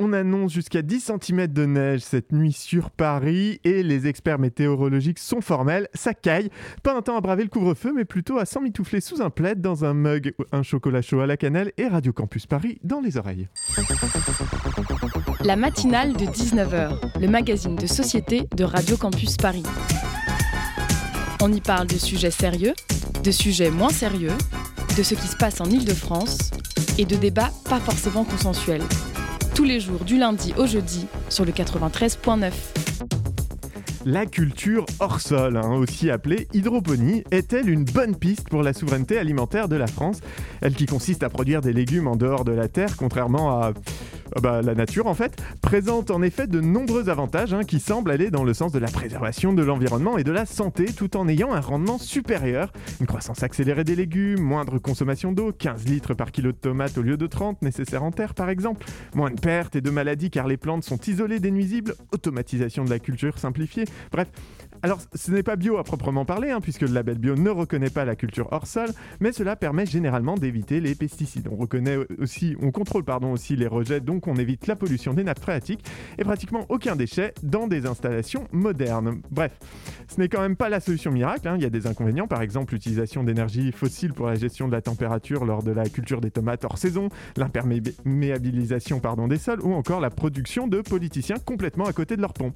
on annonce jusqu'à 10 cm de neige cette nuit sur Paris et les experts météorologiques sont formels, ça caille. Pas un temps à braver le couvre-feu, mais plutôt à s'emmitoufler sous un plaid dans un mug, un chocolat chaud à la cannelle et Radio Campus Paris dans les oreilles. La matinale de 19h, le magazine de société de Radio Campus Paris. On y parle de sujets sérieux, de sujets moins sérieux, de ce qui se passe en Ile-de-France et de débats pas forcément consensuels. Tous les jours du lundi au jeudi sur le 93.9. La culture hors sol, hein, aussi appelée hydroponie, est-elle une bonne piste pour la souveraineté alimentaire de la France? Elle qui consiste à produire des légumes en dehors de la terre, contrairement à ah bah, la nature en fait, présente en effet de nombreux avantages hein, qui semblent aller dans le sens de la préservation de l'environnement et de la santé tout en ayant un rendement supérieur. Une croissance accélérée des légumes, moindre consommation d'eau, 15 litres par kilo de tomates au lieu de 30 nécessaires en terre par exemple, moins de pertes et de maladies car les plantes sont isolées des nuisibles, automatisation de la culture simplifiée, bref, alors, ce n'est pas bio à proprement parler, hein, puisque le label bio ne reconnaît pas la culture hors sol, mais cela permet généralement d'éviter les pesticides. On reconnaît aussi, on contrôle pardon aussi les rejets, donc on évite la pollution des nappes phréatiques et pratiquement aucun déchet dans des installations modernes. Bref, ce n'est quand même pas la solution miracle. Hein. Il y a des inconvénients, par exemple l'utilisation d'énergie fossile pour la gestion de la température lors de la culture des tomates hors saison, l'imperméabilisation pardon des sols ou encore la production de politiciens complètement à côté de leur pompe.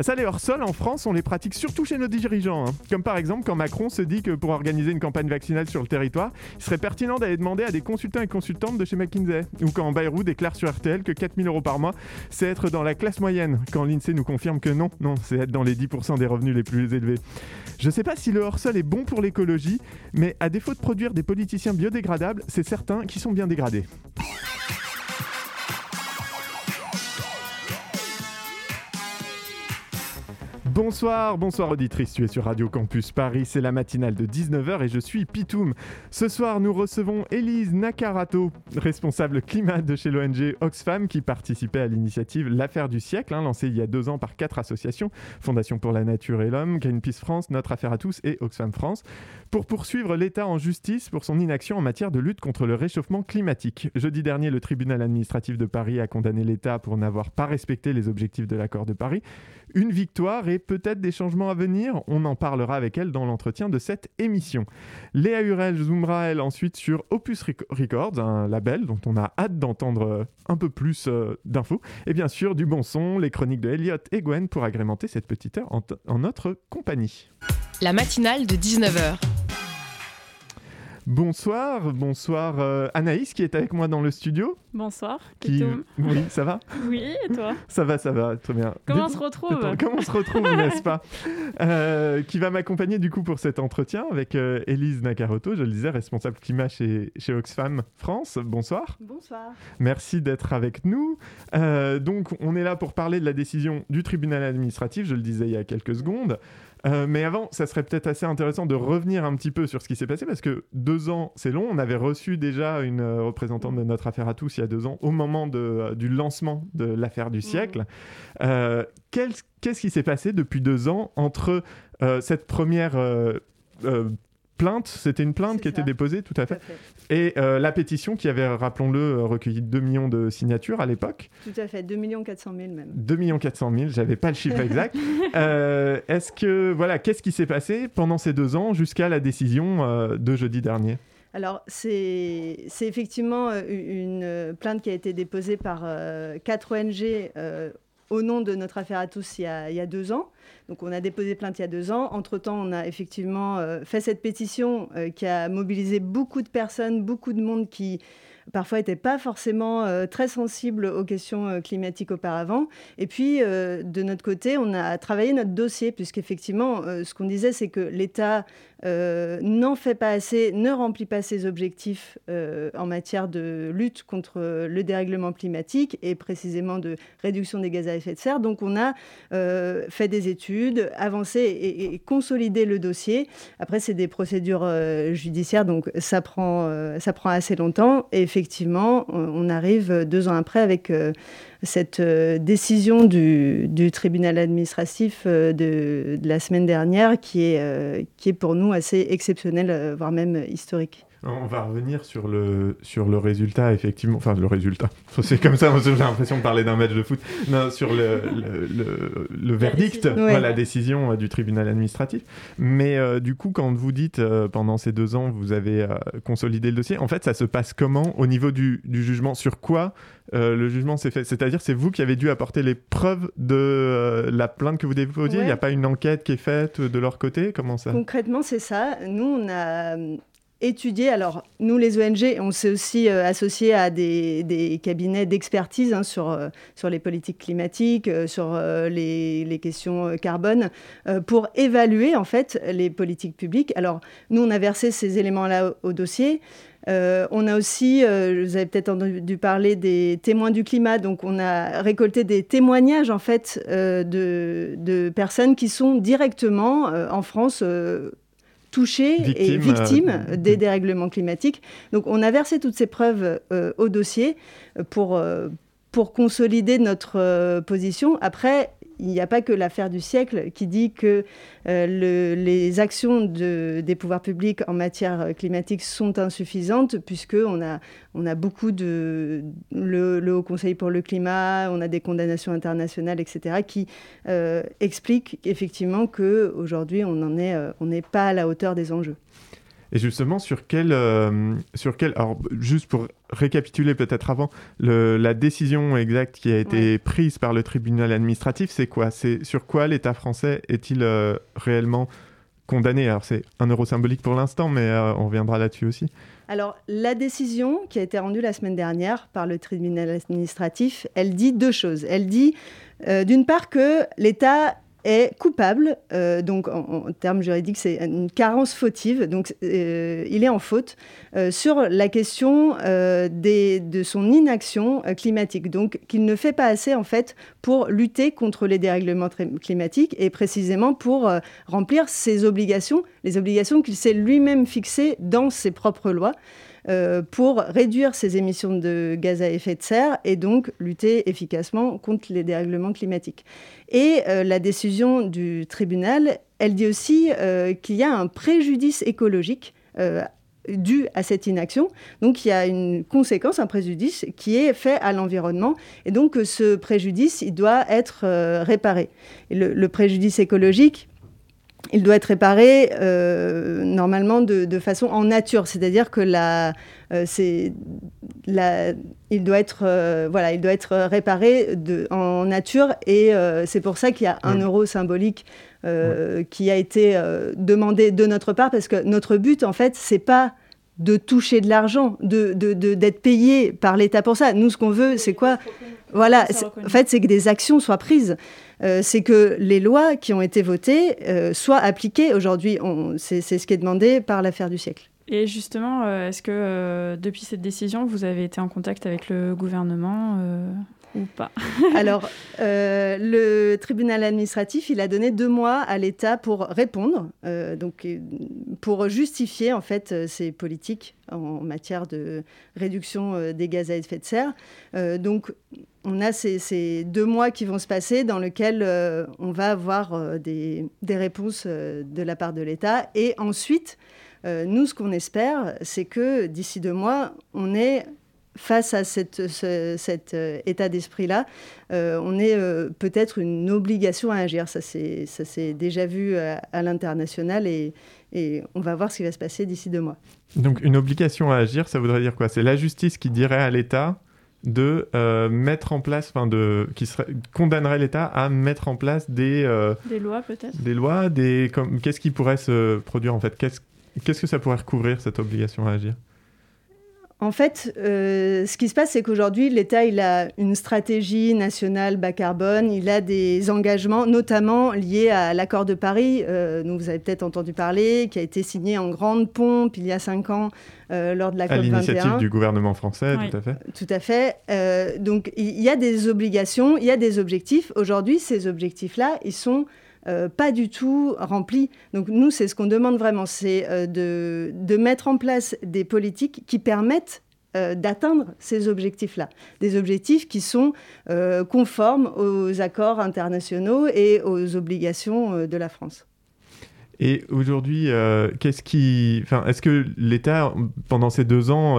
Ça, les hors sol en France, on les pratique surtout chez nos dirigeants. Hein. Comme par exemple quand Macron se dit que pour organiser une campagne vaccinale sur le territoire, il serait pertinent d'aller demander à des consultants et consultantes de chez McKinsey. Ou quand Bayrou déclare sur RTL que 4000 euros par mois, c'est être dans la classe moyenne. Quand l'INSEE nous confirme que non, non, c'est être dans les 10% des revenus les plus élevés. Je sais pas si le hors-sol est bon pour l'écologie, mais à défaut de produire des politiciens biodégradables, c'est certains qui sont bien dégradés. Bonsoir, bonsoir auditrice, tu es sur Radio Campus Paris, c'est la matinale de 19h et je suis Pitoum. Ce soir, nous recevons Elise Nakarato, responsable climat de chez l'ONG Oxfam qui participait à l'initiative L'affaire du siècle, hein, lancée il y a deux ans par quatre associations, Fondation pour la Nature et l'Homme, Greenpeace France, Notre Affaire à tous et Oxfam France, pour poursuivre l'État en justice pour son inaction en matière de lutte contre le réchauffement climatique. Jeudi dernier, le tribunal administratif de Paris a condamné l'État pour n'avoir pas respecté les objectifs de l'accord de Paris. Une victoire et peut-être des changements à venir. On en parlera avec elle dans l'entretien de cette émission. Léa Hurel zoomera elle ensuite sur Opus Records, un label dont on a hâte d'entendre euh, un peu plus euh, d'infos. Et bien sûr, du bon son, les chroniques de Elliot et Gwen pour agrémenter cette petite heure en, en notre compagnie. La matinale de 19h. Bonsoir, bonsoir euh, Anaïs qui est avec moi dans le studio. Bonsoir. Qui... Oui, ça va Oui, et toi? Ça va, ça va, très bien. Comment on se retrouve? Comment on se retrouve, n'est-ce pas? Euh, Qui va m'accompagner du coup pour cet entretien avec euh, Élise Nakaroto, je le disais, responsable climat chez, chez Oxfam France. Bonsoir. Bonsoir. Merci d'être avec nous. donc, on est là pour parler de la décision du tribunal administratif, je le disais il y a quelques secondes. Euh, mais avant, ça serait peut-être assez intéressant de revenir un petit peu sur ce qui s'est passé parce que deux ans, c'est long. On avait reçu déjà une euh, représentante de notre affaire à tous il y a deux ans, au moment de, euh, du lancement de l'affaire du siècle. Qu'est-ce qui s'est passé depuis deux ans entre cette première plainte, c'était une plainte qui était déposée, tout à fait. Et euh, la pétition qui avait, rappelons-le, euh, recueilli 2 millions de signatures à l'époque. Tout à fait, 2 400 000 même. 2 400 000, j'avais pas le chiffre exact. Euh, est-ce que, voilà, qu'est-ce qui s'est passé pendant ces deux ans jusqu'à la décision de jeudi dernier? Alors, c'est effectivement une plainte qui a été déposée par quatre ONG au nom de notre affaire à tous il y a, deux ans. Donc on a déposé plainte il y a deux ans. Entre-temps, on a effectivement euh, fait cette pétition euh, qui a mobilisé beaucoup de personnes, beaucoup de monde qui parfois n'étaient pas forcément euh, très sensibles aux questions climatiques auparavant. Et puis, de notre côté, on a travaillé notre dossier, puisqu'effectivement, ce qu'on disait, c'est que l'État euh, n'en fait pas assez, ne remplit pas ses objectifs euh, en matière de lutte contre le dérèglement climatique et précisément de réduction des gaz à effet de serre. Donc on a euh, fait des études, avancé et, consolidé le dossier. Après, c'est des procédures judiciaires, donc ça prend, ça prend assez longtemps. Et effectivement, on, arrive deux ans après avec cette décision du, tribunal administratif de, de, la semaine dernière qui est, qui est pour nous assez exceptionnel, euh, voire même historique. On va revenir sur le, sur le résultat, effectivement. Enfin, le résultat. C'est comme ça, j'ai l'impression de parler d'un match de foot. Non, sur le, le, le, verdict, la décision du tribunal administratif. Mais du coup, quand vous dites pendant ces deux ans, vous avez consolidé le dossier, en fait, ça se passe comment au niveau du, du jugement? Sur quoi le jugement s'est fait? C'est-à-dire, c'est vous qui avez dû apporter les preuves de la plainte que vous déposiez Il n'y a pas une enquête qui est faite de leur côté? Comment ça? Concrètement, c'est ça. Nous, on a étudié, alors nous les ONG, on s'est aussi euh, associé à des, cabinets d'expertise hein, sur, euh, sur les politiques climatiques, euh, sur les, questions carbone, pour évaluer en fait les politiques publiques. Alors nous, on a versé ces éléments-là au, dossier. on a aussi, vous avez peut-être entendu parler des témoins du climat, donc on a récolté des témoignages en fait de, personnes qui sont directement en France touchés et victimes euh, des dérèglements climatiques. Donc on a versé toutes ces preuves euh, au dossier pour, euh, pour consolider notre position. Après, il n'y a pas que l'affaire du siècle qui dit que euh, les actions des pouvoirs publics en matière climatique sont insuffisantes, puisqu'on a, on a beaucoup de. Le, Haut Conseil pour le climat, on a des condamnations internationales, etc., qui euh, expliquent effectivement qu'aujourd'hui, on euh, n'est pas à la hauteur des enjeux. Et justement, sur quel, euh, sur quel, alors juste pour récapituler peut-être avant, le, la décision exacte qui a été prise par le tribunal administratif, c'est quoi? C'est sur quoi l'État français est-il euh, réellement condamné? Alors c'est un euro symbolique pour l'instant, mais euh, on reviendra là-dessus aussi. Alors la décision qui a été rendue la semaine dernière par le tribunal administratif, elle dit deux choses. Elle dit d'une part que l'État est coupable, euh, donc en, termes juridiques, c'est une carence fautive, donc euh, il est en faute euh, sur la question des, de son inaction climatique, donc qu'il ne fait pas assez en fait pour lutter contre les dérèglements climatiques et précisément pour remplir ses obligations, les obligations qu'il s'est lui-même fixées dans ses propres lois. Euh, pour réduire ses émissions de gaz à effet de serre et donc lutter efficacement contre les dérèglements climatiques. Et euh, la décision du tribunal, elle dit aussi euh, qu'il y a un préjudice écologique dû à cette inaction. Donc il y a une conséquence, un préjudice qui est fait à l'environnement. Et donc ce préjudice, il doit être réparé. Le, préjudice écologique, il doit être réparé euh, normalement de, façon en nature, c'est-à-dire que la, euh, c'est la, il doit être euh, voilà, il doit être réparé de, en nature et c'est pour ça qu'il y a un euro symbolique qui a été demandé de notre part parce que notre but en fait c'est pas de toucher de l'argent, de, d'être payé par l'État pour ça. Nous, ce qu'on veut, c'est quoi? Voilà, en fait, c'est que des actions soient prises. Euh, c'est que les lois qui ont été votées euh, soient appliquées. Aujourd'hui, c'est ce qui est demandé par l'affaire du siècle. Et justement, euh, est-ce que depuis cette décision, vous avez été en contact avec le gouvernement ou pas Alors, le tribunal administratif, il a donné deux mois à l'État pour répondre, donc pour justifier en fait ses politiques en matière de réduction des gaz à effet de serre. donc, on a ces, deux mois qui vont se passer dans lesquels euh, on va avoir euh, des, réponses euh, de la part de l'État. Et ensuite, nous, ce qu'on espère, c'est que d'ici deux mois, on est face à cet état d'esprit-là, on ait peut-être une obligation à agir. Ça s'est déjà vu à, l'international et, et on va voir ce qui va se passer d'ici deux mois. Donc une obligation à agir, ça voudrait dire quoi? C'est la justice qui dirait à l'État de euh, mettre en place, enfin de, qui serait, condamnerait l'État à mettre en place des euh, des lois peut-être? Des lois, des qu'est-ce qui pourrait se produire en fait? Qu'est-ce qu'est-ce que ça pourrait recouvrir cette obligation à agir? En fait, euh, ce qui se passe, c'est qu'aujourd'hui, l'État, il a une stratégie nationale bas carbone, il a des engagements, notamment liés à l'accord de Paris, euh, dont vous avez peut-être entendu parler, qui a été signé en grande pompe il y a cinq ans euh, lors de la COP21. À l'initiative du gouvernement français, tout à fait. Tout à fait. donc, il y a des obligations, il y a des objectifs. Aujourd'hui, ces objectifs-là, ils sont euh, pas du tout rempli. Donc nous, c'est ce qu'on demande vraiment, c'est euh, de, mettre en place des politiques qui permettent euh, d'atteindre ces objectifs-là. Des objectifs qui sont conformes aux accords internationaux et aux obligations de la France. Et aujourd'hui, qu'est-ce qui, enfin, est-ce que l'État, pendant ces deux ans,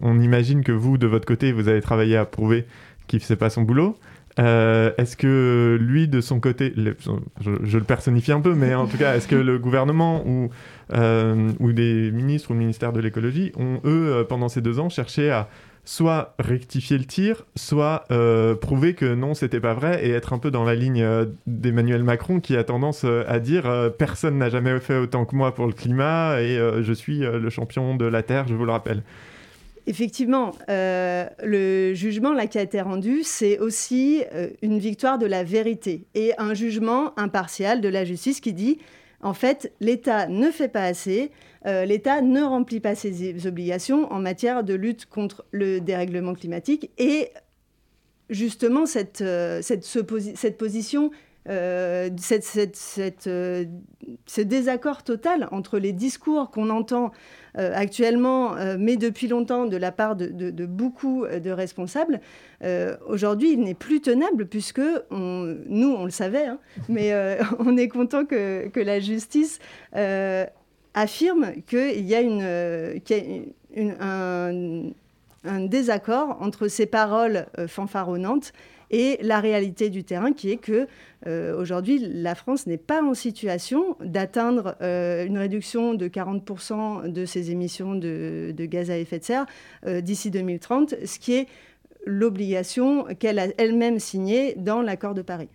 on imagine que vous, de votre côté, vous avez travaillé à prouver qu'il ne faisait pas son boulot. Est-ce que lui, de son côté, je, le personnifie un peu, mais en tout cas, est-ce que le gouvernement ou euh, des ministres ou le ministère de l'écologie ont, eux, euh, pendant ces deux ans, cherché à soit rectifier le tir, soit euh, prouver que non, c'était pas vrai, et être un peu dans la ligne d'Emmanuel Macron qui a tendance à dire personne n'a jamais fait autant que moi pour le climat, et je suis le champion de la Terre, je vous le rappelle. Effectivement, le jugement là, qui a été rendu, c'est aussi une victoire de la vérité et un jugement impartial de la justice qui dit en fait, l'État ne fait pas assez, euh, l'État ne remplit pas ses obligations en matière de lutte contre le dérèglement climatique. Et justement, cette, euh, cette, position euh, ce désaccord total entre les discours qu'on entend euh, actuellement, euh, mais depuis longtemps de la part de, beaucoup de responsables, euh, aujourd'hui, il n'est plus tenable puisque nous, on le savait, hein, mais on est content que, la justice affirme qu'il y a, une, un, désaccord entre ces paroles fanfaronnantes et la réalité du terrain qui est que euh, aujourd'hui la France n'est pas en situation d'atteindre euh, une réduction de 40% de ses émissions de, gaz à effet de serre euh, d'ici 2030, ce qui est l'obligation qu'elle a elle-même signée dans l'accord de Paris.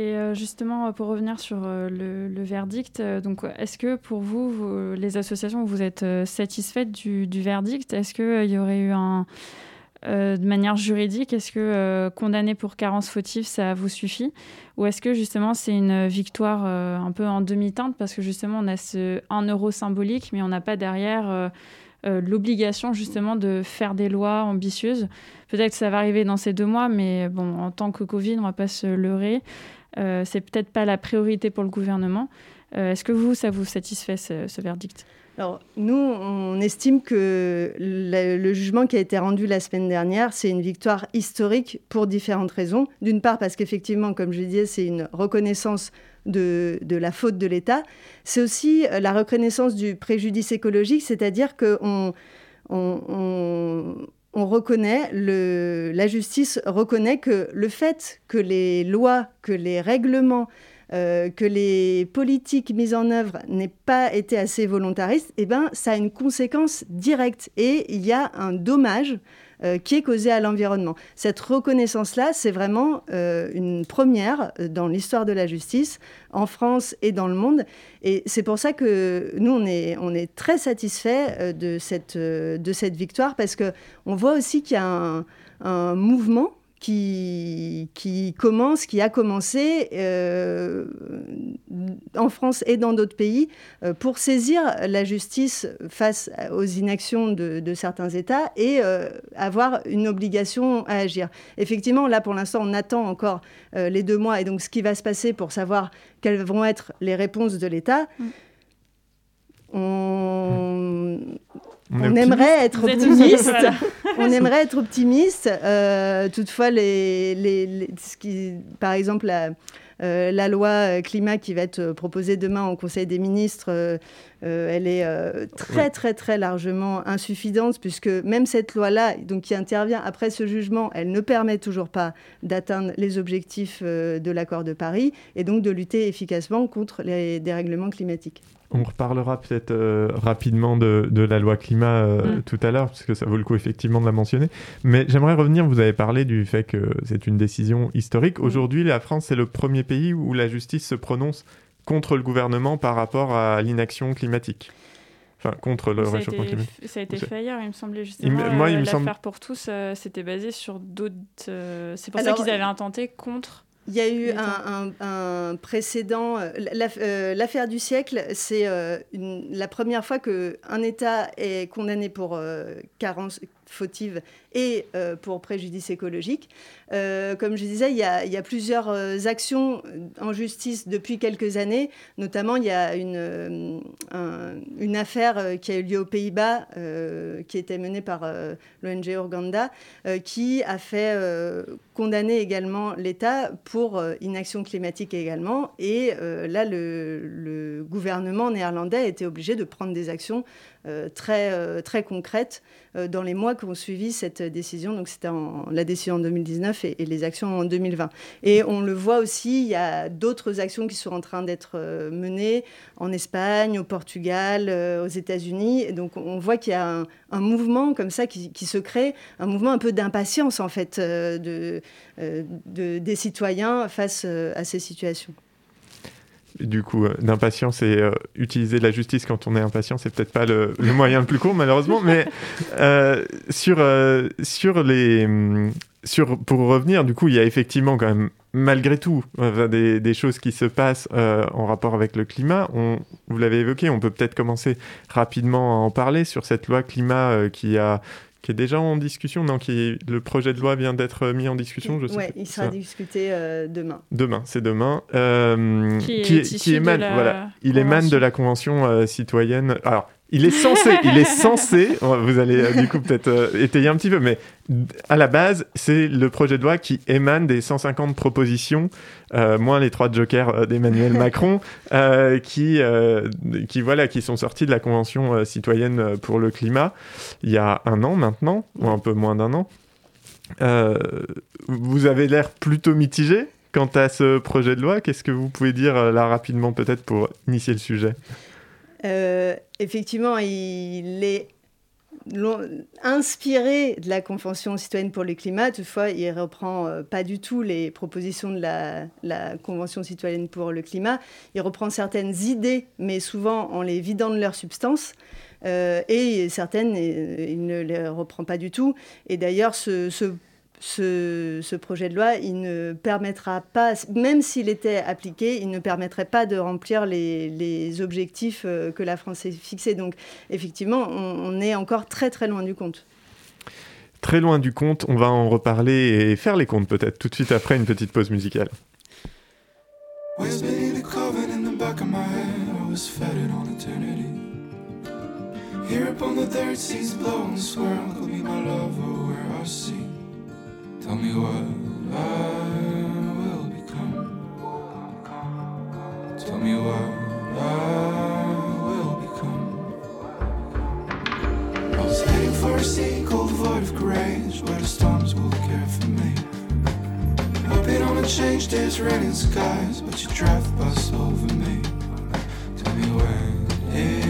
Et justement, pour revenir sur le, verdict, donc est-ce que pour vous, les associations, vous êtes satisfaites du, du verdict? Est-ce qu'il y aurait eu un, euh, de manière juridique, est-ce que euh, condamner pour carence fautive, ça vous suffit? Ou est-ce que justement c'est une victoire euh, un peu en demi-teinte? Parce que justement on a ce 1 euro symbolique, mais on n'a pas derrière l'obligation justement de faire des lois ambitieuses Peut-être que ça va arriver dans ces deux mois, mais bon, en tant que Covid, on va pas se leurrer. c'est peut-être pas la priorité pour le gouvernement. est-ce que vous, ça vous satisfait ce verdict? Alors, nous, on estime que le, jugement qui a été rendu la semaine dernière, c'est une victoire historique pour différentes raisons. D'une part, parce qu'effectivement, comme je disais, c'est une reconnaissance de, la faute de l'État. C'est aussi euh, la reconnaissance du préjudice écologique, c'est-à-dire qu'on on, reconnaît, la justice reconnaît que le fait que les lois, que les règlements euh, que les politiques mises en œuvre n'aient pas été assez volontaristes, eh ben, ça a une conséquence directe et il y a un dommage euh, qui est causé à l'environnement. Cette reconnaissance-là, c'est vraiment euh, une première dans l'histoire de la justice en France et dans le monde. Et c'est pour ça que nous, on est, on est très satisfaits de cette, de cette victoire parce qu'on voit aussi qu'il y a un mouvement qui, qui commence, qui a commencé euh, en France et dans d'autres pays euh, pour saisir la justice face aux inactions de, certains États et euh, avoir une obligation à agir. Effectivement, là pour l'instant, on attend encore les deux mois et donc ce qui va se passer pour savoir quelles vont être les réponses de l'État. Mm. On, on, aimerait être optimiste. on aimerait être optimiste. Euh, toutefois, les, les, ce qui, par exemple, la, euh, la, loi climat qui va être proposée demain au Conseil des ministres, euh, elle est très, très, très largement insuffisante, puisque même cette loi-là, donc qui intervient après ce jugement, elle ne permet toujours pas d'atteindre les objectifs de l'accord de Paris et donc de lutter efficacement contre les dérèglements climatiques. On reparlera peut-être euh, rapidement de, la loi climat euh, mm. tout à l'heure, parce que ça vaut le coup effectivement de la mentionner. Mais j'aimerais revenir, vous avez parlé du fait que c'est une décision historique. Mm. Aujourd'hui, la France, c'est le premier pays où la justice se prononce contre le gouvernement par rapport à l'inaction climatique. Enfin, contre le réchauffement climatique. Ça a été fait ailleurs, il me semblait justement. moi, il me l'affaire pour tous, c'était basé sur d'autres. c'est pour ça qu'ils avaient intenté contre il y a eu un, précédent. Euh, euh, l'affaire du siècle, c'est euh, la première fois qu'un État est condamné pour carence, fautive et pour préjudice écologique. comme je disais, il y a, plusieurs actions en justice depuis quelques années. Notamment, il y a une, affaire qui a eu lieu aux Pays-Bas, qui était menée par l'ONG Urganda, qui a fait condamner également l'État pour inaction climatique également. Et là, le, le gouvernement néerlandais a été obligé de prendre des actions euh, très, euh, très euh, dans les mois qui ont suivi cette décision. Donc c'était la décision en 2019 et, les actions en 2020. Et on le voit aussi, il y a d'autres actions qui sont en train d'être menées en Espagne, au Portugal, aux États-Unis. Donc on voit qu'il y a un, mouvement comme ça qui, se crée, un mouvement un peu d'impatience en fait de, des citoyens face à ces situations du coup, euh, d'impatience et euh, utiliser la justice quand on est impatient, c'est peut-être pas le, moyen le plus court, malheureusement. Mais euh, sur, sur les. Mm, sur, pour revenir, du coup, il y a effectivement quand même, malgré tout, des, choses qui se passent en rapport avec le climat. On, vous l'avez évoqué, on peut peut-être commencer rapidement à en parler sur cette loi climat qui a qui est déjà en discussion, non qui Le projet de loi vient d'être mis en discussion, je sais. Oui, il sera discuté euh, demain. Demain, c'est demain. Euh, qui, émane, voilà, il émane de la convention euh, citoyenne. Alors, il est censé, il est censé, vous allez euh, du coup peut-être euh, étayer un petit peu, mais à la base, c'est le projet de loi qui émane des 150 propositions, euh, moins les trois jokers d'Emmanuel Macron, qui, qui, voilà, qui sont sortis de la Convention citoyenne pour le climat il y a un an maintenant, ou un peu moins d'un an. vous avez l'air plutôt mitigé quant à ce projet de loi. Qu'est-ce que vous pouvez dire là rapidement peut-être pour initier le sujet? Euh, effectivement, il est inspiré de la Convention citoyenne pour le climat. Toutefois, il ne reprend euh, pas du tout les propositions de la, Convention citoyenne pour le climat. Il reprend certaines idées, mais souvent en les vidant de leur substance. Euh, et certaines, il ne les reprend pas du tout. Et d'ailleurs, ce, ce ce, projet de loi, il ne permettra pas, même s'il était appliqué, il ne permettrait pas de remplir les, objectifs euh, que la France s'est fixés. Donc, effectivement, on, est encore très très loin du compte. Très loin du compte, on va en reparler et faire les comptes peut-être tout de suite après une petite pause musicale. Tell me what I will become. Tell me what I will become. I was heading for a sea cold void of grace where the storms will care for me. Hoping on a change days, raining skies, but you drive bus over me. Tell me when it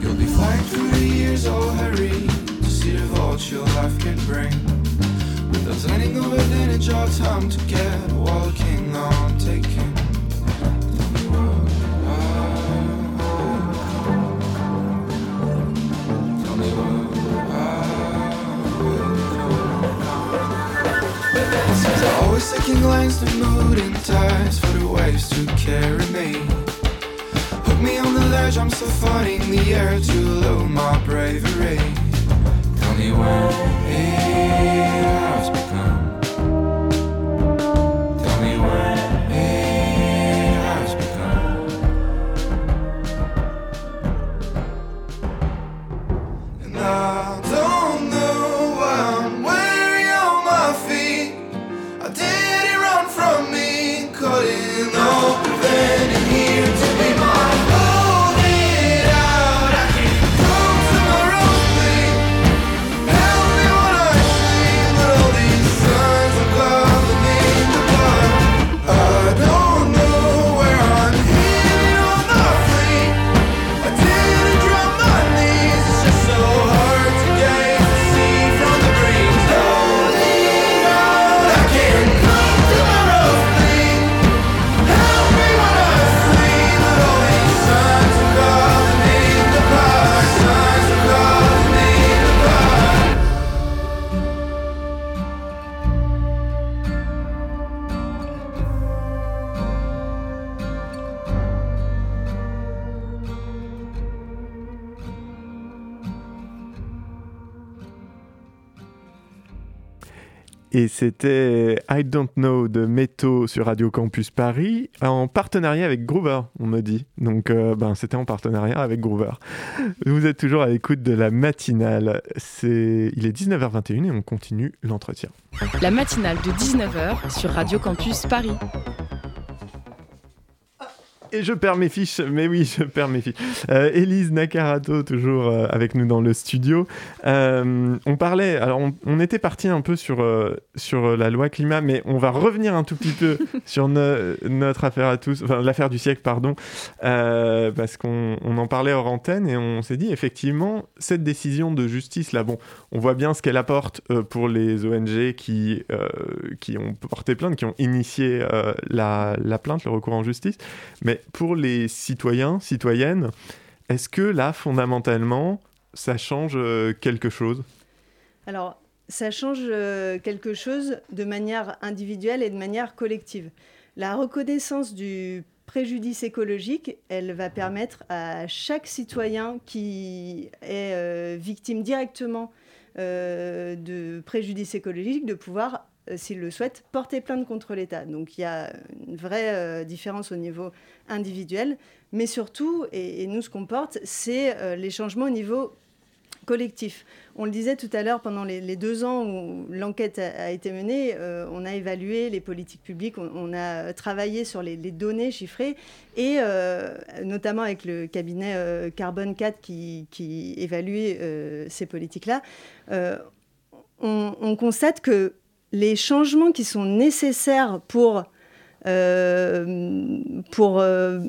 You'll be flying through the years, oh hurry to see the vault your life can bring. Without letting go of it, it's your time to get walking on taking. Always taking lines to mood and ties for the waves to carry me urge, I'm still fighting the air to load my bravery. Tell me where it has Et c'était I Don't Know de Meto sur Radio Campus Paris en partenariat avec Groover, on me dit. Donc euh, ben, c'était en partenariat avec Groover. Vous êtes toujours à l'écoute de la matinale. C'est... Il est 19h21 et on continue l'entretien. La matinale de 19h sur Radio Campus Paris. Et je perds mes fiches, mais oui, je perds mes fiches. Euh, Élise Nakarato, toujours euh, avec nous dans le studio. Euh, on parlait, alors on, était parti un peu sur, sur la loi climat, mais on va revenir un tout petit peu sur notre affaire à tous, enfin l'affaire du siècle, pardon, parce qu'on on en parlait hors antenne et on s'est dit effectivement, cette décision de justice, là, bon, on voit bien ce qu'elle apporte pour les ONG qui, qui ont porté plainte, qui ont initié la, la plainte, le recours en justice, mais pour les citoyens, citoyennes, est-ce que là, fondamentalement, ça change euh, quelque chose? Alors, ça change euh, quelque chose de manière individuelle et de manière collective. La reconnaissance du préjudice écologique, elle va permettre à chaque citoyen qui est euh, victime directement de préjudice écologique de pouvoir euh, s'il le souhaite, porter plainte contre l'État. Donc il y a une vraie euh, différence au niveau individuel, mais surtout, et, nous ce qu'on porte, c'est euh, les changements au niveau collectif. On le disait tout à l'heure, pendant les, deux ans où l'enquête a, été menée, on a évalué les politiques publiques, on, a travaillé sur les, données chiffrées, et notamment avec le cabinet Carbone 4 qui, évaluait ces politiques-là, on, constate que les changements qui sont nécessaires pour, euh, pour euh,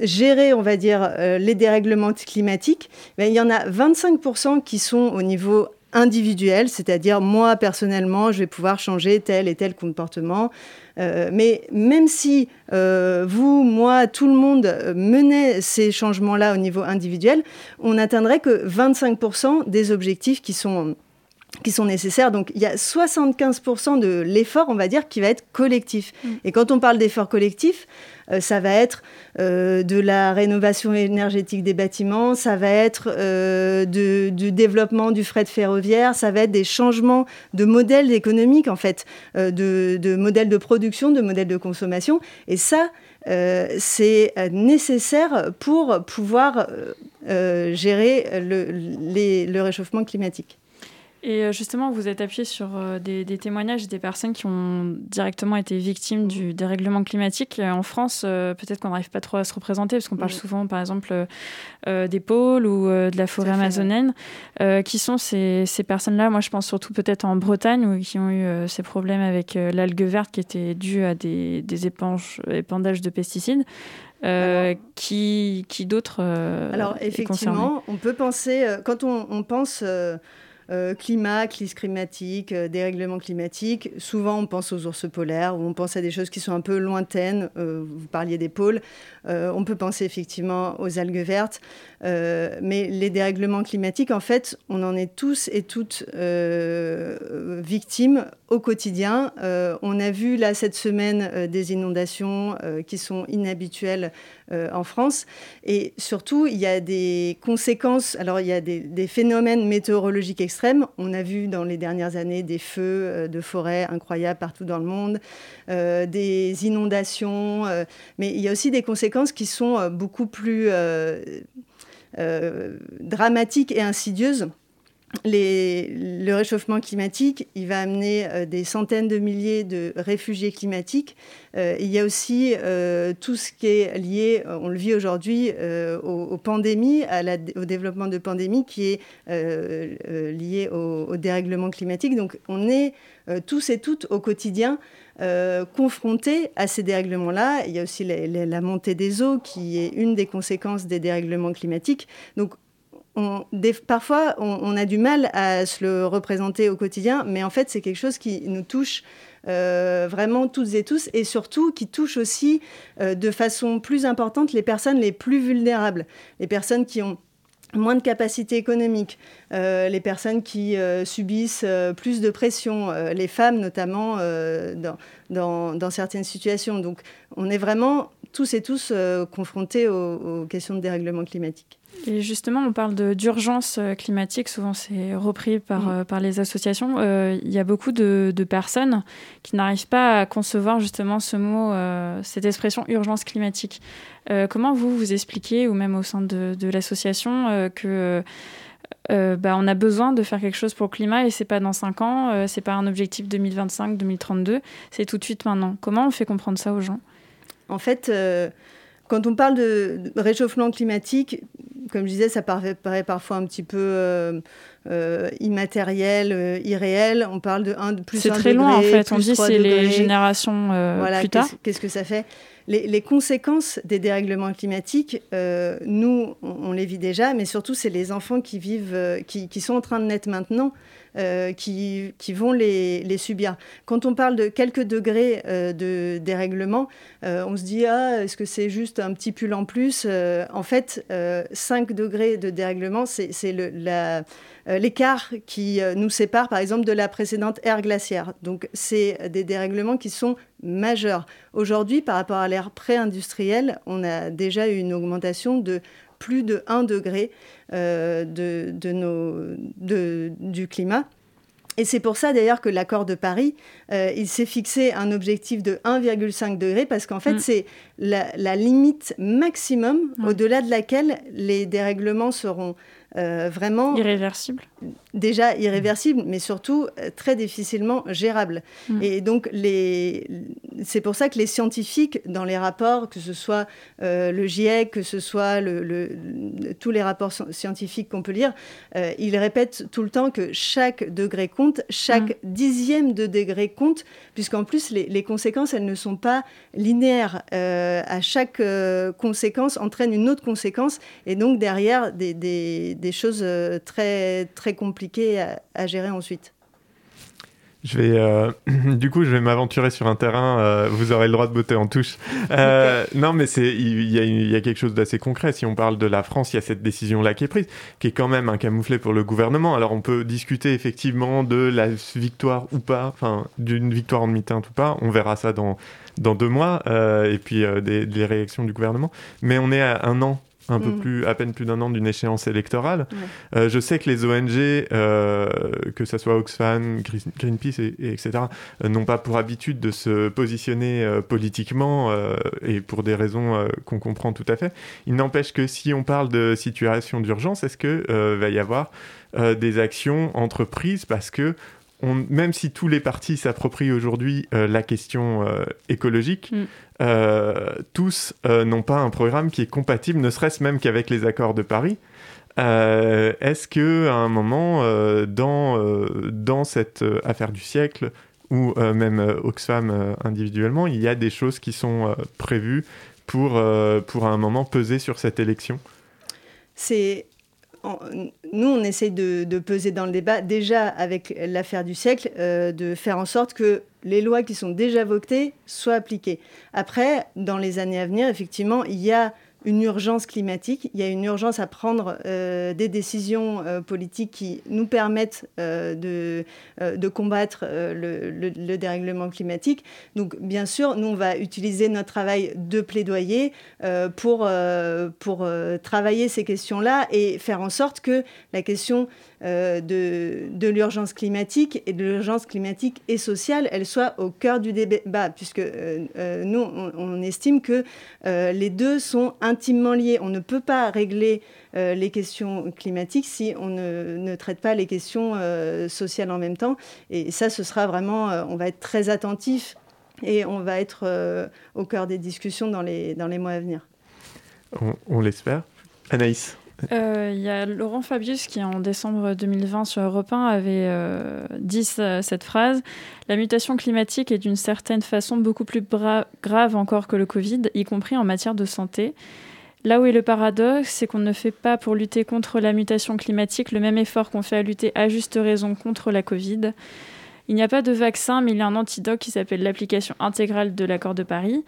gérer, on va dire, euh, les dérèglements climatiques, ben, il y en a 25% qui sont au niveau individuel, c'est-à-dire moi personnellement, je vais pouvoir changer tel et tel comportement. mais même si vous, moi, tout le monde menait ces changements-là au niveau individuel, on n'atteindrait que 25% des objectifs qui sont qui sont nécessaires. Donc il y a 75% de l'effort, on va dire, qui va être collectif. Mm. Et quand on parle d'effort collectif, euh, ça va être euh, de la rénovation énergétique des bâtiments, ça va être euh, du développement du fret ferroviaire, ça va être des changements de modèles économiques, en fait, de, de modèles de production, de modèles de consommation. Et ça, c'est nécessaire pour pouvoir gérer le, le réchauffement climatique. Et euh, justement, vous êtes appuyé sur euh, des, témoignages des personnes qui ont directement été victimes du dérèglement climatique. Euh, en France, peut-être qu'on n'arrive pas trop à se représenter, parce qu'on parle souvent, par exemple, des pôles ou de la forêt amazonienne. qui sont ces, ces personnes-là? Moi, je pense surtout peut-être en Bretagne, où qui ont eu ces problèmes avec l'algue verte qui était due à des, des épanches, épandages de pesticides. qui, qui d'autres Alors effectivement, on peut penser, quand on, on pense euh, climat, crise climatique, euh, dérèglement climatique. Souvent, on pense aux ours polaires ou on pense à des choses qui sont un peu lointaines. Euh, vous parliez des pôles. on peut penser effectivement aux algues vertes. mais les dérèglements climatiques, en fait, on en est tous et toutes victimes au quotidien. on a vu là cette semaine des inondations qui sont inhabituelles en France. Et surtout, il y a des conséquences. Alors, il y a des, phénomènes météorologiques extrêmes. On a vu dans les dernières années des feux euh, de forêt incroyables partout dans le monde, euh, des inondations, euh, mais il y a aussi des conséquences qui sont beaucoup plus dramatiques et insidieuses. Le réchauffement climatique, il va amener euh, des centaines de milliers de réfugiés climatiques. Euh, il y a aussi euh, tout ce qui est lié, on le vit aujourd'hui, aux, pandémies, au développement de pandémies qui est lié au, dérèglement climatique. Donc on est tous et toutes au quotidien confrontés à ces dérèglements-là. Il y a aussi la, montée des eaux qui est une des conséquences des dérèglements climatiques. Donc parfois, on, a du mal à se le représenter au quotidien, mais en fait, c'est quelque chose qui nous touche euh, vraiment toutes et tous, et surtout qui touche aussi euh, de façon plus importante les personnes les plus vulnérables, les personnes qui ont moins de capacité économique, euh, les personnes qui subissent plus de pression, les femmes notamment dans, certaines situations. Donc on est vraiment tous et tous confrontés aux questions de dérèglement climatique. Et justement, on parle d'urgence euh, climatique, souvent c'est repris par, mm. euh, par les associations. Euh, il y a beaucoup de, personnes qui n'arrivent pas à concevoir justement ce mot, cette expression urgence climatique. comment vous vous expliquez, ou même au sein de, l'association, que bah, on a besoin de faire quelque chose pour le climat et c'est pas dans 5 ans, c'est pas un objectif 2025-2032, c'est tout de suite maintenant. Comment on fait comprendre ça aux gens? En fait, quand on parle de réchauffement climatique, comme je disais, ça paraît, parfois un petit peu euh, euh, immatériel, euh, irréel. On parle de 1 de plus C'est très loin en fait. On dit c'est les générations voilà, plus tard. Qu'est-ce que ça fait? Les, conséquences des dérèglements climatiques, nous, on, les vit déjà, mais surtout, c'est les enfants qui vivent, qui, qui, sont en train de naître maintenant. Euh, qui, qui, vont les, les, subir. Quand on parle de quelques degrés euh, de dérèglement, euh, on se dit ah est-ce que c'est juste un petit pull en plus En fait, 5 degrés de dérèglement, c'est l'écart qui nous sépare, par exemple, de la précédente ère glaciaire. Donc, c'est des dérèglements qui sont majeurs. Aujourd'hui, par rapport à l'ère pré-industrielle, on a déjà eu une augmentation de plus de 1 degré euh, de, nos, du climat. Et c'est pour ça d'ailleurs que l'accord de Paris, euh, il s'est fixé un objectif de 1,5 degré parce qu'en fait, mm. c'est la, limite maximum au-delà de laquelle les dérèglements seront euh, vraiment... Irréversibles déjà irréversible, mais surtout euh, très difficilement gérable. Mm. Et donc, les... c'est pour ça que les scientifiques, dans les rapports, que ce soit euh, le GIEC, que ce soit le, tous les rapports scientifiques qu'on peut lire, euh, ils répètent tout le temps que chaque degré compte, chaque mm. dixième de degré compte, puisqu'en plus, les, conséquences, elles ne sont pas linéaires. à chaque conséquence entraîne une autre conséquence, et donc derrière, des, des, des choses très, très compliquées à, gérer ensuite. Je vais, euh, du coup, je vais m'aventurer sur un terrain. Euh, vous aurez le droit de botter en touche. Euh, non, mais c'est, il y, a quelque chose d'assez concret. Si on parle de la France, il y a cette décision-là qui est prise, qui est quand même un camouflet pour le gouvernement. Alors, on peut discuter effectivement de la victoire ou pas, enfin, d'une victoire en demi-teinte ou pas. On verra ça dans dans deux mois, et puis des, réactions du gouvernement. Mais on est à un an un peu mm. plus, à peine plus d'un an d'une échéance électorale. Euh, je sais que les ONG, euh, que ce soit Oxfam, Greenpeace, et, etc., euh, n'ont pas pour habitude de se positionner politiquement et pour des raisons qu'on comprend tout à fait. Il n'empêche que si on parle de situation d'urgence, est-ce que va y avoir des actions entreprises parce que même si tous les partis s'approprient aujourd'hui la question écologique, mm. Euh, tous euh, n'ont pas un programme qui est compatible, ne serait-ce même qu'avec les accords de Paris. Euh, est-ce que à un moment, dans, dans cette affaire du siècle, ou même Oxfam individuellement, il y a des choses qui sont prévues pour, pour à un moment peser sur cette élection? C'est nous, on essaye de, peser dans le débat, déjà avec l'affaire du siècle, euh, de faire en sorte que les lois qui sont déjà votées soient appliquées. Après, dans les années à venir, effectivement, il y a une urgence climatique, il y a une urgence à prendre euh, des décisions euh, politiques qui nous permettent euh, de, combattre le, dérèglement climatique. Donc bien sûr, nous, on va utiliser notre travail de plaidoyer pour, pour travailler ces questions-là et faire en sorte que la question de, de l'urgence climatique et de l'urgence climatique et sociale, elle soit au cœur du débat, puisque nous, on, estime que les deux sont intimement liées. On ne peut pas régler les questions climatiques si on ne, traite pas les questions sociales en même temps. Et ça, ce sera vraiment, on va être très attentif et on va être au cœur des discussions dans les, dans les mois à venir. On, l'espère. Anaïs euh, il y a Laurent Fabius qui, en décembre 2020 sur Europe 1, avait euh, dit cette phrase La mutation climatique est d'une certaine façon beaucoup plus grave encore que le Covid, y compris en matière de santé. Là où est le paradoxe, c'est qu'on ne fait pas pour lutter contre la mutation climatique le même effort qu'on fait à lutter à juste raison contre la Covid. Il n'y a pas de vaccin, mais il y a un antidote qui s'appelle l'application intégrale de l'accord de Paris.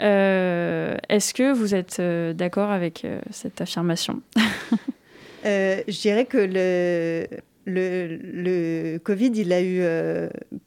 Euh, est-ce que vous êtes euh, d'accord avec euh, cette affirmation? Je dirais que le, Covid, il a eu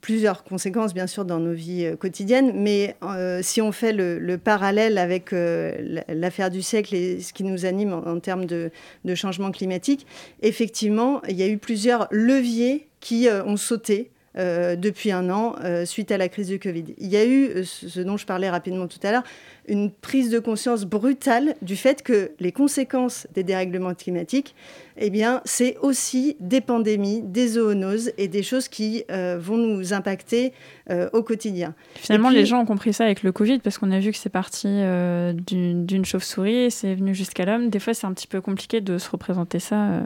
plusieurs conséquences, bien sûr, dans nos vies quotidiennes, mais si on fait le, parallèle avec l'affaire du siècle et ce qui nous anime en, termes de, de, changement climatique, effectivement, il y a eu plusieurs leviers qui ont sauté euh, depuis un an euh, suite à la crise du Covid. Il y a eu, euh, ce dont je parlais rapidement tout à l'heure, une prise de conscience brutale du fait que les conséquences des dérèglements climatiques, eh bien, c'est aussi des pandémies, des zoonoses et des choses qui vont nous impacter au quotidien. Finalement, les gens ont compris ça avec le Covid parce qu'on a vu que c'est parti d'une chauve-souris et c'est venu jusqu'à l'homme. Des fois, c'est un petit peu compliqué de se représenter ça.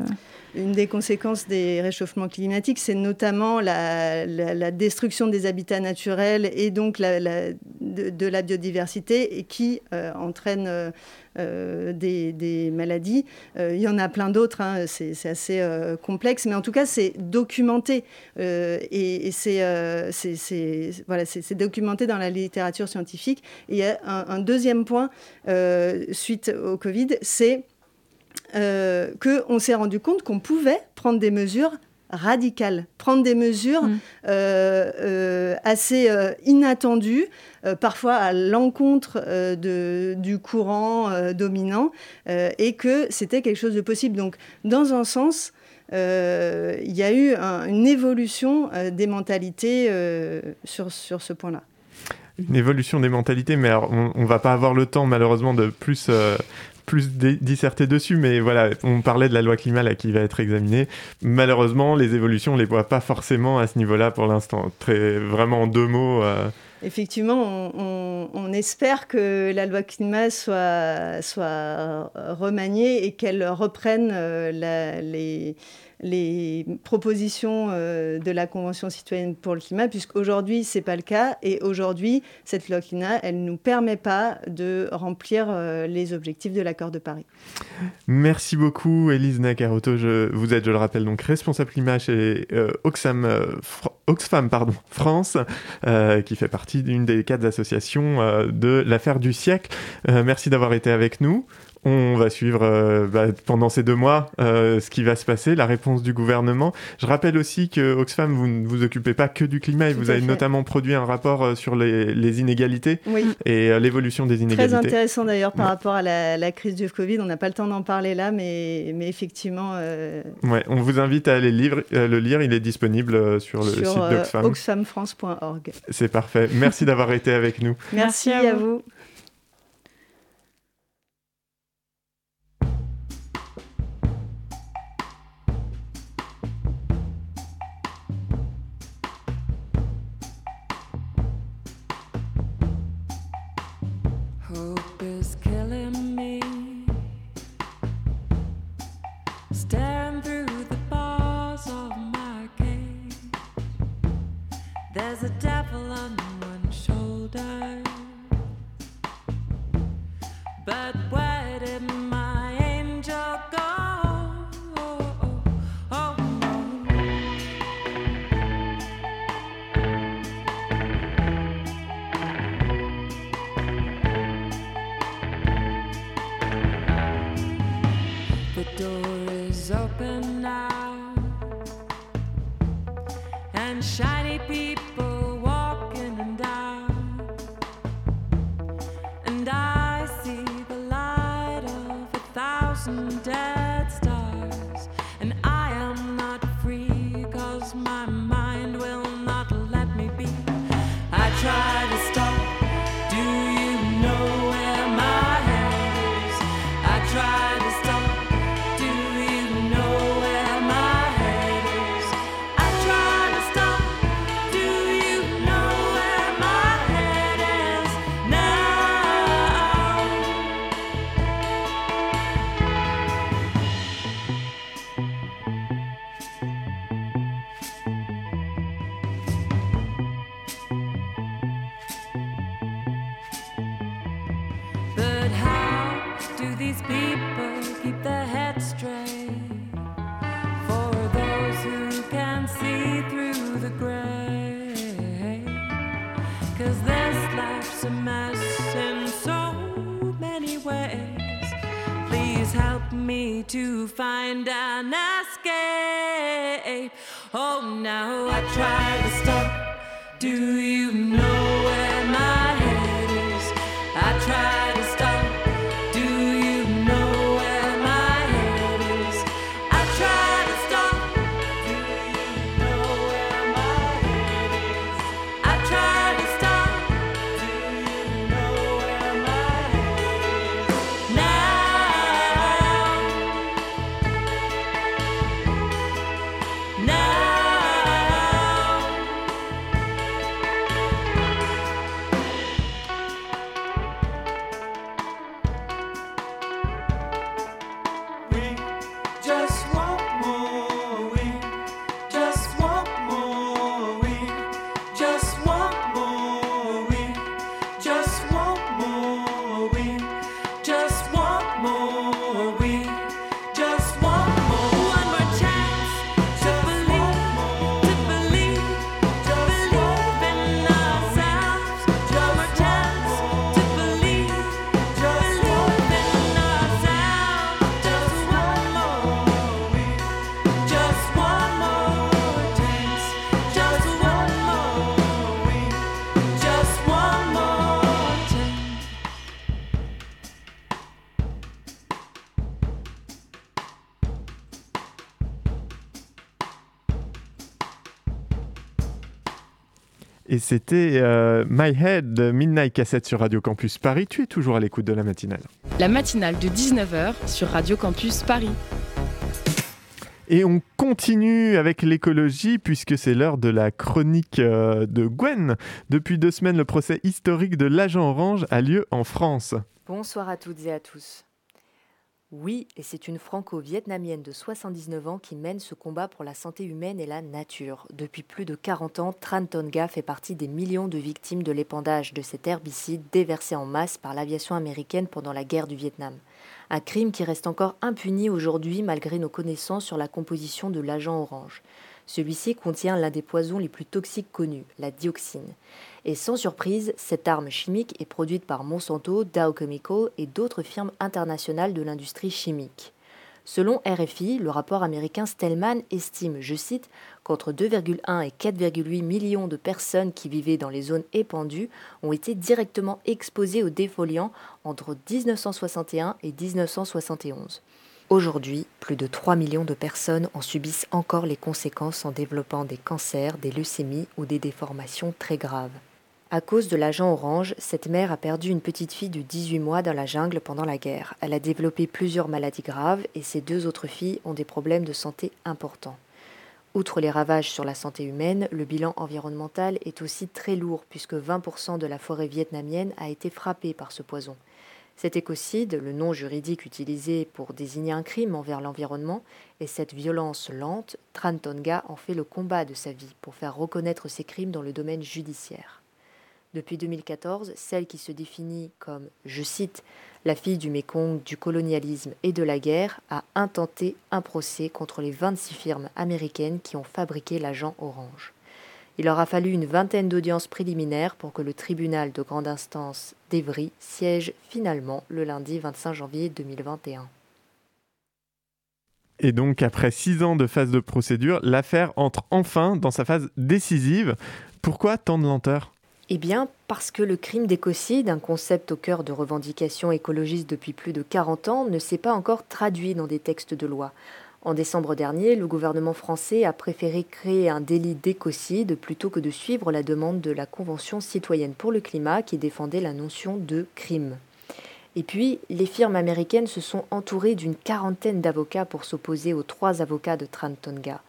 Une des conséquences des réchauffements climatiques, c'est notamment la, destruction des habitats naturels et donc de, la biodiversité et qui euh, entraîne euh, euh, des, maladies. il y en a plein d'autres, hein, c'est assez complexe, mais en tout cas, c'est documenté. et, c'est documenté dans la littérature scientifique. Il y a un deuxième point, suite au Covid, c'est euh, qu'on s'est rendu compte qu'on pouvait prendre des mesures radicales, prendre des mesures mm. euh, euh, assez inattendues, parfois à l'encontre du courant dominant, et que c'était quelque chose de possible. Donc, dans un sens, il y a eu une évolution des mentalités sur, sur ce point-là une évolution des mentalités, mais on, ne va pas avoir le temps malheureusement de plus plus disserter dessus, mais voilà, on parlait de la loi climat là, qui va être examinée. Malheureusement, les évolutions, on les voit pas forcément à ce niveau-là pour l'instant. Très, vraiment en deux mots. Euh. Effectivement, on, espère que la loi climat soit, soit remaniée et qu'elle reprenne euh, les les propositions euh, de la Convention citoyenne pour le climat, puisqu'aujourd'hui, ce n'est pas le cas. Et aujourd'hui, cette loi climat, elle ne nous permet pas de remplir euh, les objectifs de l'accord de Paris. Merci beaucoup, Elise Nakaroto. Je, vous êtes, je le rappelle, donc responsable climat chez euh, Oxfam, France, qui fait partie d'une des quatre associations de l'affaire du siècle. merci d'avoir été avec nous. On va suivre euh, bah, pendant ces deux mois euh, ce qui va se passer, la réponse du gouvernement. Je rappelle aussi que Oxfam, vous ne vous occupez pas que du climat, et vous avez notamment produit un rapport euh, sur les, inégalités et l'évolution des inégalités. Très intéressant d'ailleurs par rapport à la, crise du Covid. On n'a pas le temps d'en parler là, mais, mais effectivement. Ouais, on vous invite à aller le lire. Il est disponible sur le site d'Oxfam. oxfamfrance.org. C'est parfait. Merci d'avoir été avec nous. Merci, à, vous. is open now, and shiny people. C'était euh, My Head, Midnight Cassette sur Radio Campus Paris. Tu es toujours à l'écoute de la matinale. La matinale de 19h sur Radio Campus Paris. Et on continue avec l'écologie puisque c'est l'heure de la chronique euh, de Gwen. Depuis deux semaines, le procès historique de l'agent orange a lieu en France. Bonsoir à toutes et à tous. Oui, et c'est une franco-vietnamienne de 79 ans qui mène ce combat pour la santé humaine et la nature. Depuis plus de 40 ans, Tran Tonga fait partie des millions de victimes de l'épandage de cet herbicide déversé en masse par l'aviation américaine pendant la guerre du Vietnam. Un crime qui reste encore impuni aujourd'hui malgré nos connaissances sur la composition de l'agent orange. Celui-ci contient l'un des poisons les plus toxiques connus, la dioxine. Et sans surprise, cette arme chimique est produite par Monsanto, Dow Chemical et d'autres firmes internationales de l'industrie chimique. Selon RFI, le rapport américain Stellman estime, je cite, qu'entre 2,1 et 4,8 millions de personnes qui vivaient dans les zones épandues ont été directement exposées aux défoliants entre 1961 et 1971. Aujourd'hui, plus de 3 millions de personnes en subissent encore les conséquences en développant des cancers, des leucémies ou des déformations très graves. À cause de l'agent orange, cette mère a perdu une petite fille de 18 mois dans la jungle pendant la guerre. Elle a développé plusieurs maladies graves et ses deux autres filles ont des problèmes de santé importants. Outre les ravages sur la santé humaine, le bilan environnemental est aussi très lourd puisque 20% de la forêt vietnamienne a été frappée par ce poison. Cet écocide, le nom juridique utilisé pour désigner un crime envers l'environnement, et cette violence lente, Tran Tonga en fait le combat de sa vie pour faire reconnaître ces crimes dans le domaine judiciaire. Depuis 2014, celle qui se définit comme, je cite, la fille du Mékong, du colonialisme et de la guerre, a intenté un procès contre les 26 firmes américaines qui ont fabriqué l'agent orange. Il aura fallu une vingtaine d'audiences préliminaires pour que le tribunal de grande instance d'Evry siège finalement le lundi 25 janvier 2021. Et donc, après six ans de phase de procédure, l'affaire entre enfin dans sa phase décisive. Pourquoi tant de lenteur? Eh bien, parce que le crime d'écocide, un concept au cœur de revendications écologistes depuis plus de 40 ans, ne s'est pas encore traduit dans des textes de loi. En décembre dernier, le gouvernement français a préféré créer un délit d'écocide plutôt que de suivre la demande de la Convention citoyenne pour le climat qui défendait la notion de crime. Et puis, les firmes américaines se sont entourées d'une quarantaine d'avocats pour s'opposer aux trois avocats de Tran Tonga.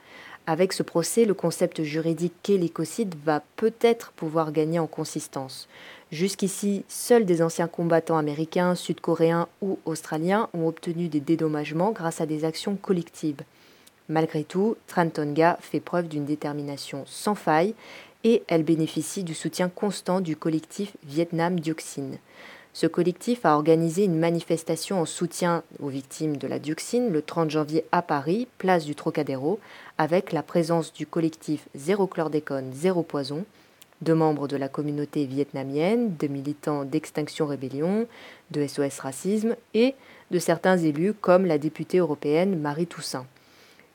Avec ce procès, le concept juridique qu'est l'écocide va peut-être pouvoir gagner en consistance. Jusqu'ici, seuls des anciens combattants américains, sud-coréens ou australiens ont obtenu des dédommagements grâce à des actions collectives. Malgré tout, Tran Tonga fait preuve d'une détermination sans faille et elle bénéficie du soutien constant du collectif Vietnam Dioxine. Ce collectif a organisé une manifestation en soutien aux victimes de la dioxine le 30 janvier à Paris, place du Trocadéro, avec la présence du collectif Zéro chlordécone, Zéro poison, de membres de la communauté vietnamienne, de militants d'Extinction Rébellion, de SOS Racisme et de certains élus comme la députée européenne Marie Toussaint.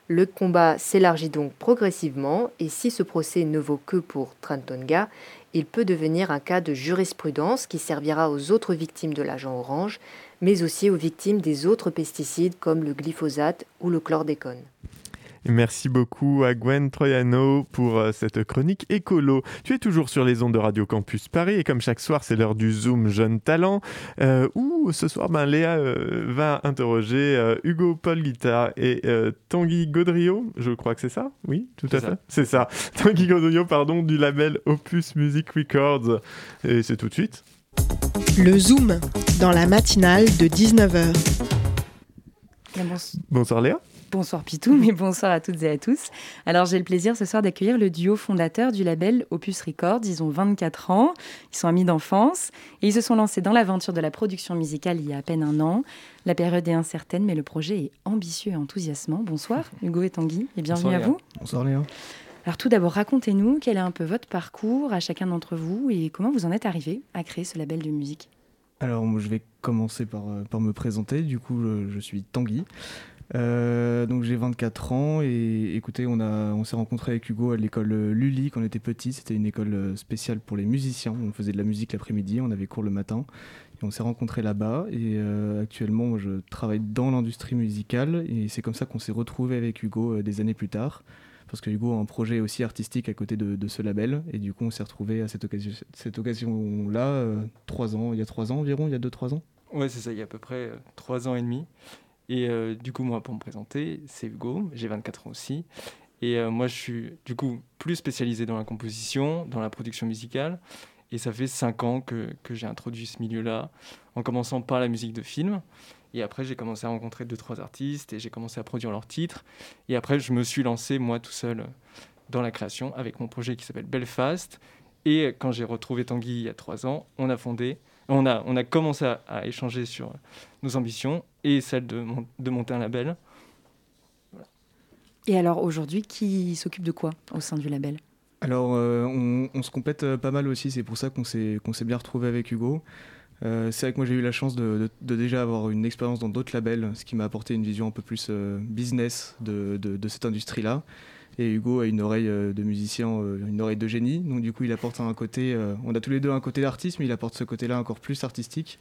Le combat s'élargit donc progressivement et si ce procès ne vaut que pour Trantonga, il peut devenir un cas de jurisprudence qui servira aux autres victimes de l'agent orange, mais aussi aux victimes des autres pesticides comme le glyphosate ou le chlordécone. Merci beaucoup à Gwen Troyano pour euh, cette chronique écolo. Tu es toujours sur les ondes de Radio Campus Paris et comme chaque soir, c'est l'heure du Zoom Jeune Talent euh, où ce soir, ben, Léa euh, va interroger euh, Hugo Paul Guitar et euh, Tanguy Gaudrio. Je crois que c'est ça? Oui, tout à fait. C'est ça. Tanguy Gaudrio, pardon, du label Opus Music Records. Et c'est tout de suite. Le Zoom, dans la matinale de 19h. Bien, bons- Bonsoir Léa. Bonsoir Pitou, mais bonsoir à toutes et à tous. Alors j'ai le plaisir ce soir d'accueillir le duo fondateur du label Opus Records. Ils ont 24 ans, ils sont amis d'enfance et ils se sont lancés dans l'aventure de la production musicale il y a à peine un an. La période est incertaine, mais le projet est ambitieux et enthousiasmant. Bonsoir Hugo et Tanguy et bienvenue Bonsoir, à vous. Bonsoir Léa. Alors tout d'abord, racontez-nous quel est un peu votre parcours à chacun d'entre vous et comment vous en êtes arrivé à créer ce label de musique? Alors moi, je vais commencer par, euh, par me présenter. Du coup, je, je suis Tanguy. Euh, donc j'ai 24 ans et écoutez, on, on s'est rencontré avec Hugo à l'école euh, Lully quand on était petit. C'était une école euh, spéciale pour les musiciens. On faisait de la musique l'après-midi, on avait cours le matin. Et on s'est rencontrés là-bas et actuellement je travaille dans l'industrie musicale et c'est comme ça qu'on s'est retrouvé avec Hugo des années plus tard. Parce que Hugo a un projet aussi artistique à côté de, de ce label et du coup on s'est retrouvé à cette occasion, cette occasion-là, trois ans, il y a trois ans environ, il y a deux trois ans. Ouais, c'est ça, il y a à peu près trois ans et demi. Et euh, du coup, moi, pour me présenter, c'est Hugo, j'ai 24 ans aussi. Et euh, moi, je suis du coup plus spécialisé dans la composition, dans la production musicale. Et ça fait cinq ans que, que j'ai introduit ce milieu-là, en commençant par la musique de film. Et après, j'ai commencé à rencontrer deux, trois artistes et j'ai commencé à produire leurs titres. Et après, je me suis lancé, moi, tout seul, dans la création avec mon projet qui s'appelle Belfast. Et euh, quand j'ai retrouvé Tanguy il y a trois ans, on a fondé on a, on a commencé à, à échanger sur nos ambitions et celle de, mon- de monter un label. Et alors aujourd'hui, qui s'occupe de quoi au sein du label? Alors, euh, on, on se complète euh, pas mal aussi, c'est pour ça qu'on s'est qu'on s'est bien retrouvé avec Hugo. Euh, c'est vrai que moi j'ai eu la chance de, de- de déjà avoir une expérience dans d'autres labels, ce qui m'a apporté une vision un peu plus euh, business de, de- de cette industrie-là. Et Hugo a une oreille euh, de musicien, euh, une oreille de génie. Donc du coup, il apporte un côté. euh, on a tous les deux un côté d'artiste, mais il apporte ce côté-là encore plus artistique.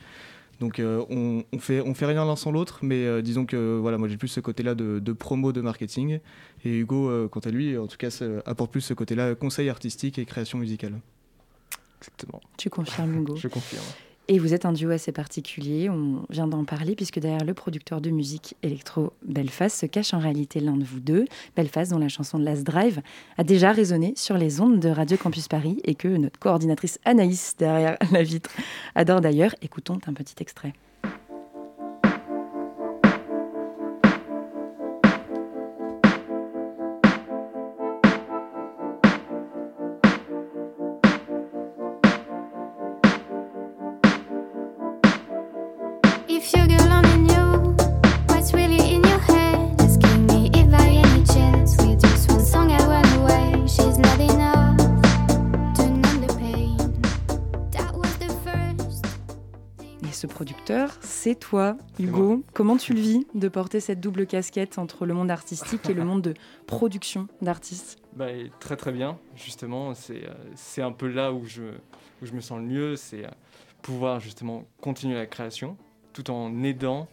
Donc euh, on, on fait on fait rien l'un sans l'autre, mais euh, disons que voilà, moi j'ai plus ce côté-là de, de promo, de marketing. Et Hugo, euh, quant à lui, en tout cas, ça apporte plus ce côté-là conseil artistique et création musicale. Exactement. Tu confirmes Hugo? Je confirme. Et vous êtes un duo assez particulier, on vient d'en parler, puisque derrière le producteur de musique électro Belfast se cache en réalité l'un de vous deux, Belfast, dont la chanson de Last Drive a déjà résonné sur les ondes de Radio Campus Paris et que notre coordinatrice Anaïs, derrière la vitre, adore d'ailleurs. Écoutons un petit extrait. Toi, Hugo. Comment tu le vis de porter cette double casquette entre le monde artistique et le monde de production d'artistes? Bah, très très bien, justement. C'est euh, un peu là où je, où je me sens le mieux, c'est euh, pouvoir justement continuer la création tout en aidant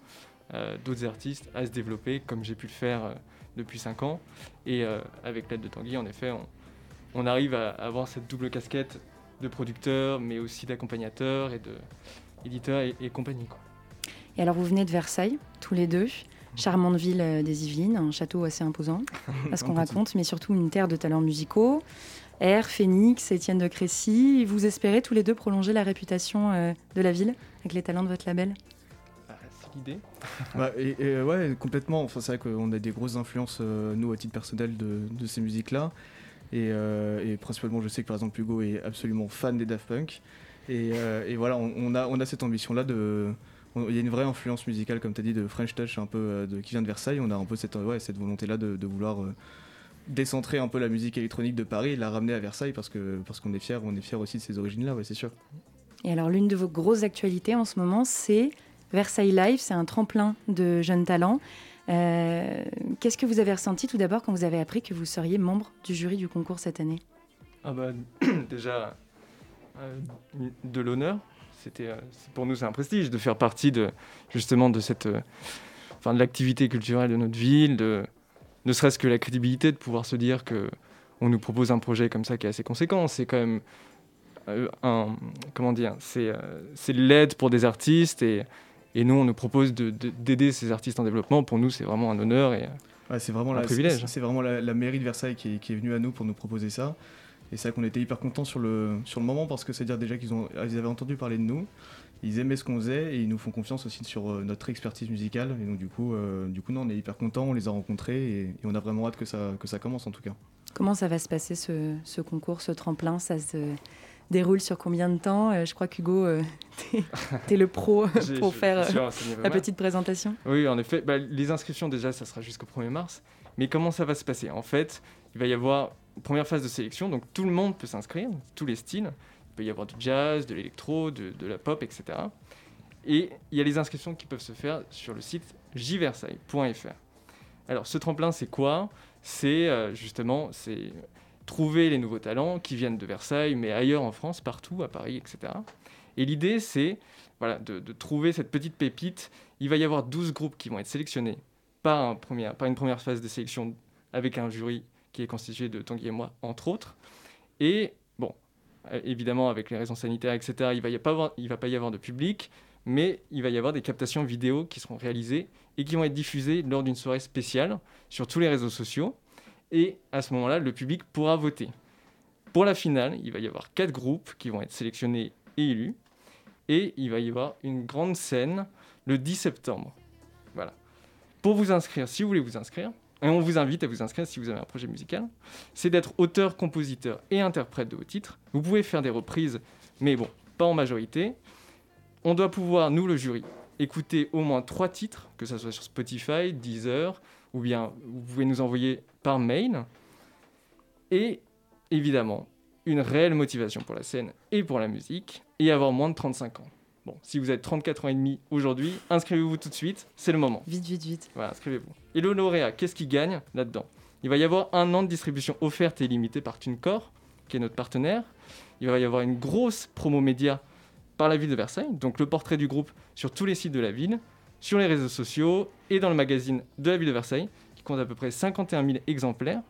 euh, d'autres artistes à se développer comme j'ai pu le faire depuis 5 ans. Et avec l'aide de Tanguy, en effet, on, on arrive à avoir cette double casquette de producteur, mais aussi d'accompagnateur et de éditeur et, et compagnie. Quoi. Et alors, vous venez de Versailles, tous les deux. Charmante ville euh, des Yvelines, un château assez imposant, à ce qu'on raconte, mais surtout une terre de talents musicaux. Air, Phoenix, Étienne de Crécy. Vous espérez tous les deux prolonger la réputation euh, de la ville avec les talents de votre label? Ah, c'est l'idée. Bah, et, et, ouais, complètement. Enfin, c'est vrai qu'on a des grosses influences, euh, nous, à titre personnel, de, de ces musiques-là. Et, euh, et principalement, je sais que par exemple, Hugo est absolument fan des Daft Punk. Et, euh, et voilà, on, on a, on a cette ambition-là de. Il y a une vraie influence musicale, comme tu as dit, de French Touch, un peu euh, de, qui vient de Versailles. On a un peu cette, ouais, cette volonté-là de, de vouloir euh, décentrer un peu la musique électronique de Paris et la ramener à Versailles parce que parce qu'on est fier, on est fier aussi de ces origines-là, ouais, c'est sûr. Et alors, l'une de vos grosses actualités en ce moment, c'est Versailles Live. C'est un tremplin de jeunes talents. Euh, Qu'est-ce que vous avez ressenti tout d'abord quand vous avez appris que vous seriez membre du jury du concours cette année? Ah bah déjà euh, de l'honneur. C'était euh, pour nous c'est un prestige de faire partie de justement de cette euh, enfin de l'activité culturelle de notre ville, de ne serait-ce que la crédibilité de pouvoir se dire que on nous propose un projet comme ça qui est assez conséquent. C'est quand même euh, un comment dire, c'est c'est de l'aide pour des artistes et et nous on nous propose de- de- d'aider ces artistes en développement. Pour nous c'est vraiment un honneur et Ouais, c'est vraiment, un la, privilège. c'est- c'est vraiment la, la mairie de Versailles qui est, qui est venue à nous pour nous proposer ça. Et c'est vrai qu'on était hyper contents sur le, sur le moment parce que c'est-à-dire déjà qu'ils ont, ils avaient entendu parler de nous, ils aimaient ce qu'on faisait et ils nous font confiance aussi sur euh, notre expertise musicale. Et donc du coup, euh, du coup non, on est hyper contents, on les a rencontrés et, et on a vraiment hâte que ça, que ça commence en tout cas. Comment ça va se passer ce, ce concours, ce tremplin? Ça se déroule sur combien de temps? Euh, Je crois qu'Hugo, euh, t'es es le pro pour faire euh, la petite présentation. Oui, en effet. Bah, les inscriptions, déjà, ça sera jusqu'au 1er mars. Mais comment ça va se passer? En fait, il va y avoir première phase de sélection. Donc, tout le monde peut s'inscrire, tous les styles. Il peut y avoir du jazz, de l'électro, de, la pop, etc. Et il y a les inscriptions qui peuvent se faire sur le site jversailles.fr. Alors, ce tremplin, c'est quoi? C'est euh, justement c'est trouver les nouveaux talents qui viennent de Versailles, mais ailleurs en France, partout, à Paris, etc. Et l'idée, c'est voilà, de, trouver cette petite pépite. Il va y avoir 12 groupes qui vont être sélectionnés par, un par une première phase de sélection avec un jury qui est constitué de Tanguy et moi, entre autres. Et bon, euh, évidemment, avec les raisons sanitaires, etc., il ne va, y pas avoir- il va pas y avoir de public, mais il va y avoir des captations vidéo qui seront réalisées et qui vont être diffusées lors d'une soirée spéciale sur tous les réseaux sociaux. Et à ce moment-là, le public pourra voter. Pour la finale, il va y avoir quatre groupes qui vont être sélectionnés et élus. Et il va y avoir une grande scène le 10 septembre. Voilà. Pour vous inscrire, si vous voulez vous inscrire, et on vous invite à vous inscrire si vous avez un projet musical, c'est d'être auteur, compositeur et interprète de vos titres. Vous pouvez faire des reprises, mais bon, pas en majorité. On doit pouvoir, nous le jury, écouter au moins trois titres, que ce soit sur Spotify, Deezer, ou bien vous pouvez nous envoyer par mail. Et évidemment, une réelle motivation pour la scène et pour la musique, et avoir moins de 35 ans. Bon, si vous êtes 34 ans et demi aujourd'hui, inscrivez-vous tout de suite, c'est le moment. Vite, vite, vite. Voilà, inscrivez-vous. Et le lauréat, qu'est-ce qu'il gagne là-dedans? Il va y avoir un an de distribution offerte et limitée par TuneCore, qui est notre partenaire. Il va y avoir une grosse promo média par la ville de Versailles, donc le portrait du groupe sur tous les sites de la ville, sur les réseaux sociaux et dans le magazine de la ville de Versailles, qui compte à peu près 51 000 exemplaires.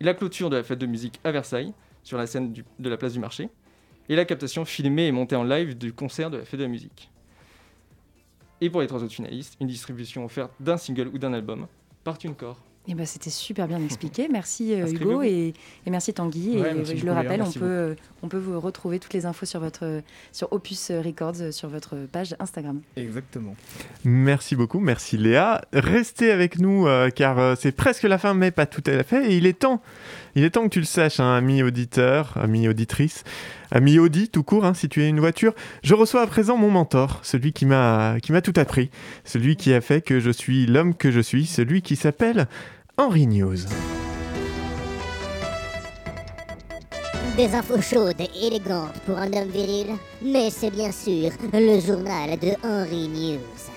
Et la clôture de la fête de musique à Versailles, sur la scène du- de la place du marché. Et la captation filmée et montée en live du concert de la fête de la musique. Et pour les trois autres finalistes, une distribution offerte d'un single ou d'un album par TuneCore. Eh ben, C'était super bien expliqué. Merci euh. Hugo et, et merci Tanguy. Ouais, et merci je le rappelle, on peut, on peut vous retrouver toutes les infos sur, votre, sur Opus Records, sur votre page Instagram. Exactement. Merci beaucoup, merci Léa. Restez avec nous euh, car euh, c'est presque la fin, mais pas tout à fait. Et il est temps, il est temps que tu le saches, hein, ami auditeur, ami auditrice, ami Audi tout court, hein, si tu es une voiture. Je reçois à présent mon mentor, celui qui m'a tout appris, celui qui a fait que je suis l'homme que je suis, celui qui s'appelle Henri News. Des infos chaudes et élégantes pour un homme viril, mais c'est bien sûr le journal de Henry News.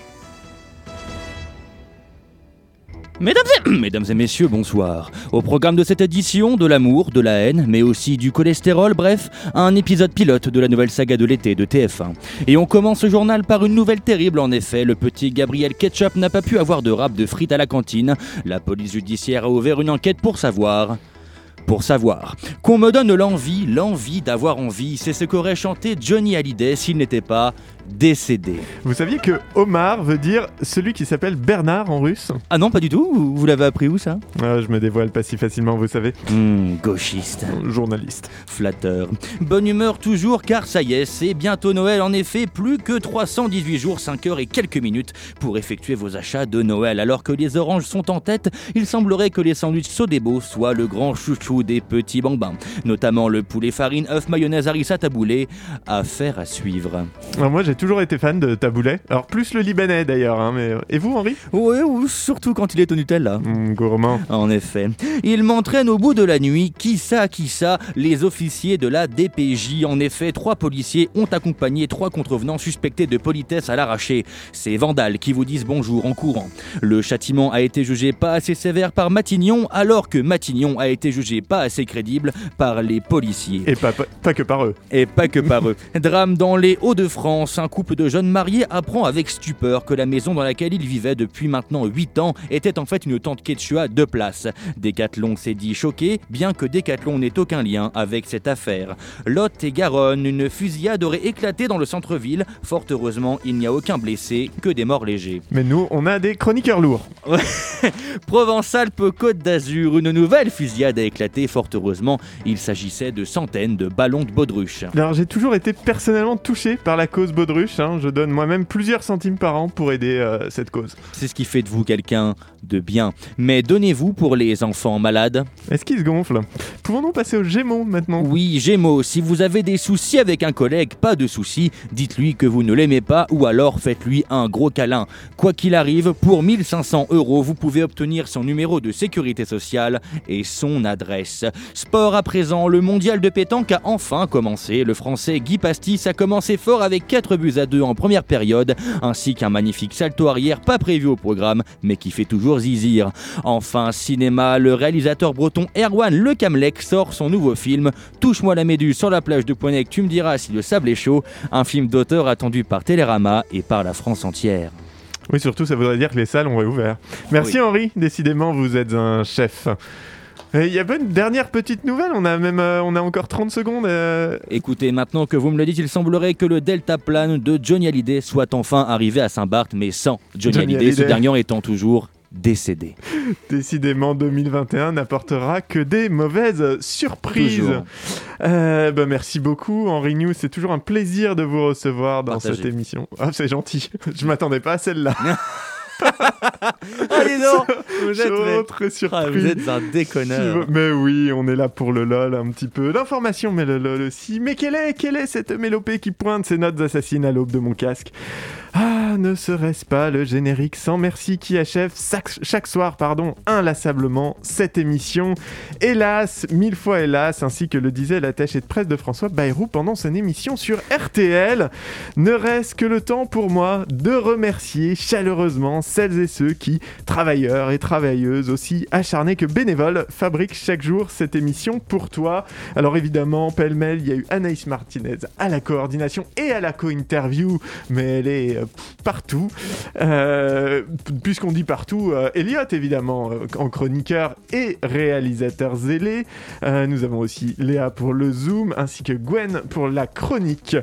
Mesdames et, messieurs, bonsoir. Au programme de cette édition, de l'amour, de la haine, mais aussi du cholestérol, bref, un épisode pilote de la nouvelle saga de l'été de TF1. Et on commence ce journal par une nouvelle terrible en effet, le petit Gabriel Ketchup n'a pas pu avoir de rap de frites à la cantine. La police judiciaire a ouvert une enquête pour savoir pour savoir. Qu'on me donne l'envie, l'envie d'avoir envie, c'est ce qu'aurait chanté Johnny Hallyday s'il n'était pas décédé. Vous saviez que Omar veut dire celui qui s'appelle Bernard en russe Ah non, pas du tout, vous, vous l'avez appris où ça? Ah, Je me dévoile pas si facilement, vous savez. Hmm, gauchiste. Journaliste. Flatteur. Bonne humeur toujours car ça y est, c'est bientôt Noël en effet, plus que 318 jours, 5 heures et quelques minutes pour effectuer vos achats de Noël. Alors que les oranges sont en tête, il semblerait que les sandwichs Sodebo soient le grand chouchou des petits bambins, notamment le poulet farine, œuf, mayonnaise, harissa, taboulé. Affaire à suivre. Alors moi j'ai toujours été fan de taboulet. Alors plus le libanais d'ailleurs. hein, mais... Et vous Henri? Oui, ou surtout quand il est au Nutella. Mmh, gourmand. En effet. Il m'entraîne au bout de la nuit, qui ça, qui ça, les officiers de la DPJ. En effet, trois policiers ont accompagné trois contrevenants suspectés de politesse à l'arraché. Ces vandales qui vous disent bonjour en courant. Le châtiment a été jugé pas assez sévère par Matignon, alors que Matignon a été jugé pas assez crédible par les policiers. Et pas, pas, pas que par eux. Et pas que par eux. Drame dans les Hauts-de-France. Un couple de jeunes mariés apprend avec stupeur que la maison dans laquelle ils vivaient depuis maintenant 8 ans était en fait une tente quechua de place. Decathlon s'est dit choqué, bien que Decathlon n'ait aucun lien avec cette affaire. Lot et Garonne, une fusillade aurait éclaté dans le centre-ville. Fort heureusement, il n'y a aucun blessé, que des morts légers. Mais nous, on a des chroniqueurs lourds. Provence-Alpes-Côte d'Azur, une nouvelle fusillade a éclaté. Fort heureusement, il s'agissait de centaines de ballons de baudruche. Alors j'ai toujours été personnellement touché par la cause Baudruche. Hein. Je donne moi-même plusieurs centimes par an pour aider euh, cette cause. C'est ce qui fait de vous quelqu'un de bien. Mais donnez-vous pour les enfants malades. Est-ce qu'il se gonfle Pouvons-nous passer aux Gémeaux maintenant? Oui, Gémeaux, si vous avez des soucis avec un collègue, pas de soucis, dites-lui que vous ne l'aimez pas ou alors faites-lui un gros câlin. Quoi qu'il arrive, pour 1500 euros, vous pouvez obtenir son numéro de sécurité sociale et son adresse. Sport à présent, le mondial de pétanque a enfin commencé. Le français Guy Pastis a commencé fort avec 4 buts à 2 en première période, ainsi qu'un magnifique salto arrière pas prévu au programme, mais qui fait toujours zizir. Enfin, cinéma, le réalisateur breton Erwan Le Camlec sort son nouveau film Touche-moi la méduse sur la plage de Poignec, tu me diras si le sable est chaud, un film d'auteur attendu par Télérama et par la France entière. Oui, surtout, ça voudrait dire que les salles ont réouvert. Merci Oui. Henri, décidément, vous êtes un chef. Il y a pas une dernière petite nouvelle, on a même euh, on a encore 30 secondes. euh, Écoutez, maintenant que vous me le dites, il semblerait que le Delta Plane de Johnny Hallyday soit enfin arrivé à Saint-Barth, mais sans Johnny, Johnny Hallyday, ce dernier étant toujours décédé. Décidément, 2021 n'apportera que des mauvaises surprises. Euh, bah, merci beaucoup, Henri News. C'est toujours un plaisir de vous recevoir dans Partagez. cette émission. Ah, c'est gentil. Je m'attendais pas à celle-là. Allez non Vous êtes, mais- très surpris. Ah, vous êtes un déconneur. Mais oui, on est là pour le lol, un petit peu d'information, mais le lol aussi. Mais quelle est, quelle est cette mélopée qui pointe ses notes assassines à l'aube de mon casque? Ah, ne serait-ce pas le générique sans merci qui achève chaque, chaque soir, pardon, inlassablement cette émission Hélas, mille fois hélas, ainsi que le disait l'attaché de presse de François Bayrou pendant son émission sur RTL, ne reste que le temps pour moi de remercier chaleureusement celles et ceux qui, travailleurs et travailleuses aussi acharnés que bénévoles, fabriquent chaque jour cette émission pour toi. Alors évidemment, pêle-mêle, il y a eu Anaïs Martinez à la coordination et à la co-interview, mais elle est euh, partout. Euh, Puisqu'on dit partout, euh, Elliot évidemment, en chroniqueur et réalisateur zélé. Nous avons aussi Léa pour le Zoom, ainsi que Gwen pour la chronique.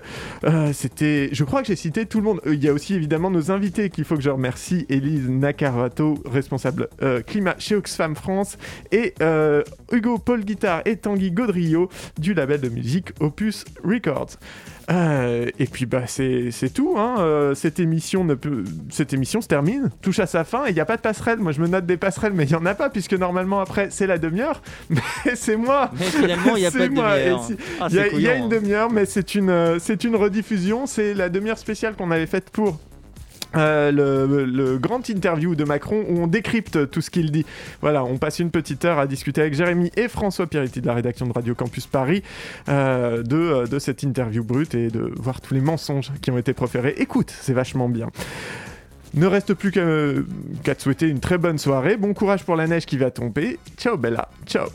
C'était, je crois que j'ai cité tout le monde. Il y a aussi évidemment nos invités qu'il faut que je remercie. Élise Nakarato, responsable euh, climat chez Oxfam France, et euh, Hugo Paul Guitare et Tanguy Gaudrio du label de musique Opus Records. Euh, et puis bah c'est c'est tout. Hein. Euh, cette émission ne peut, cette émission se termine, touche à sa fin et il n'y a pas de passerelle. Moi je me note des passerelles, mais il y en a pas puisque normalement après c'est la demi-heure. Mais c'est moi. Mais finalement, il y a C'est pas de demi-heure. Si- Ah, Il y a, il y une hein. demi-heure, mais c'est une, c'est une rediffusion. C'est la demi-heure spéciale qu'on avait faite pour. Euh, le, grand interview de Macron où on décrypte tout ce qu'il dit. Voilà, on passe une petite heure à discuter avec Jérémy et François Pierretti de la rédaction de Radio Campus Paris euh, de, euh, de cette interview brute et de voir tous les mensonges qui ont été proférés. Écoute, c'est vachement bien. Ne reste plus qu'à te souhaiter une très bonne soirée. Bon courage pour la neige qui va tomber. Ciao Bella. Ciao.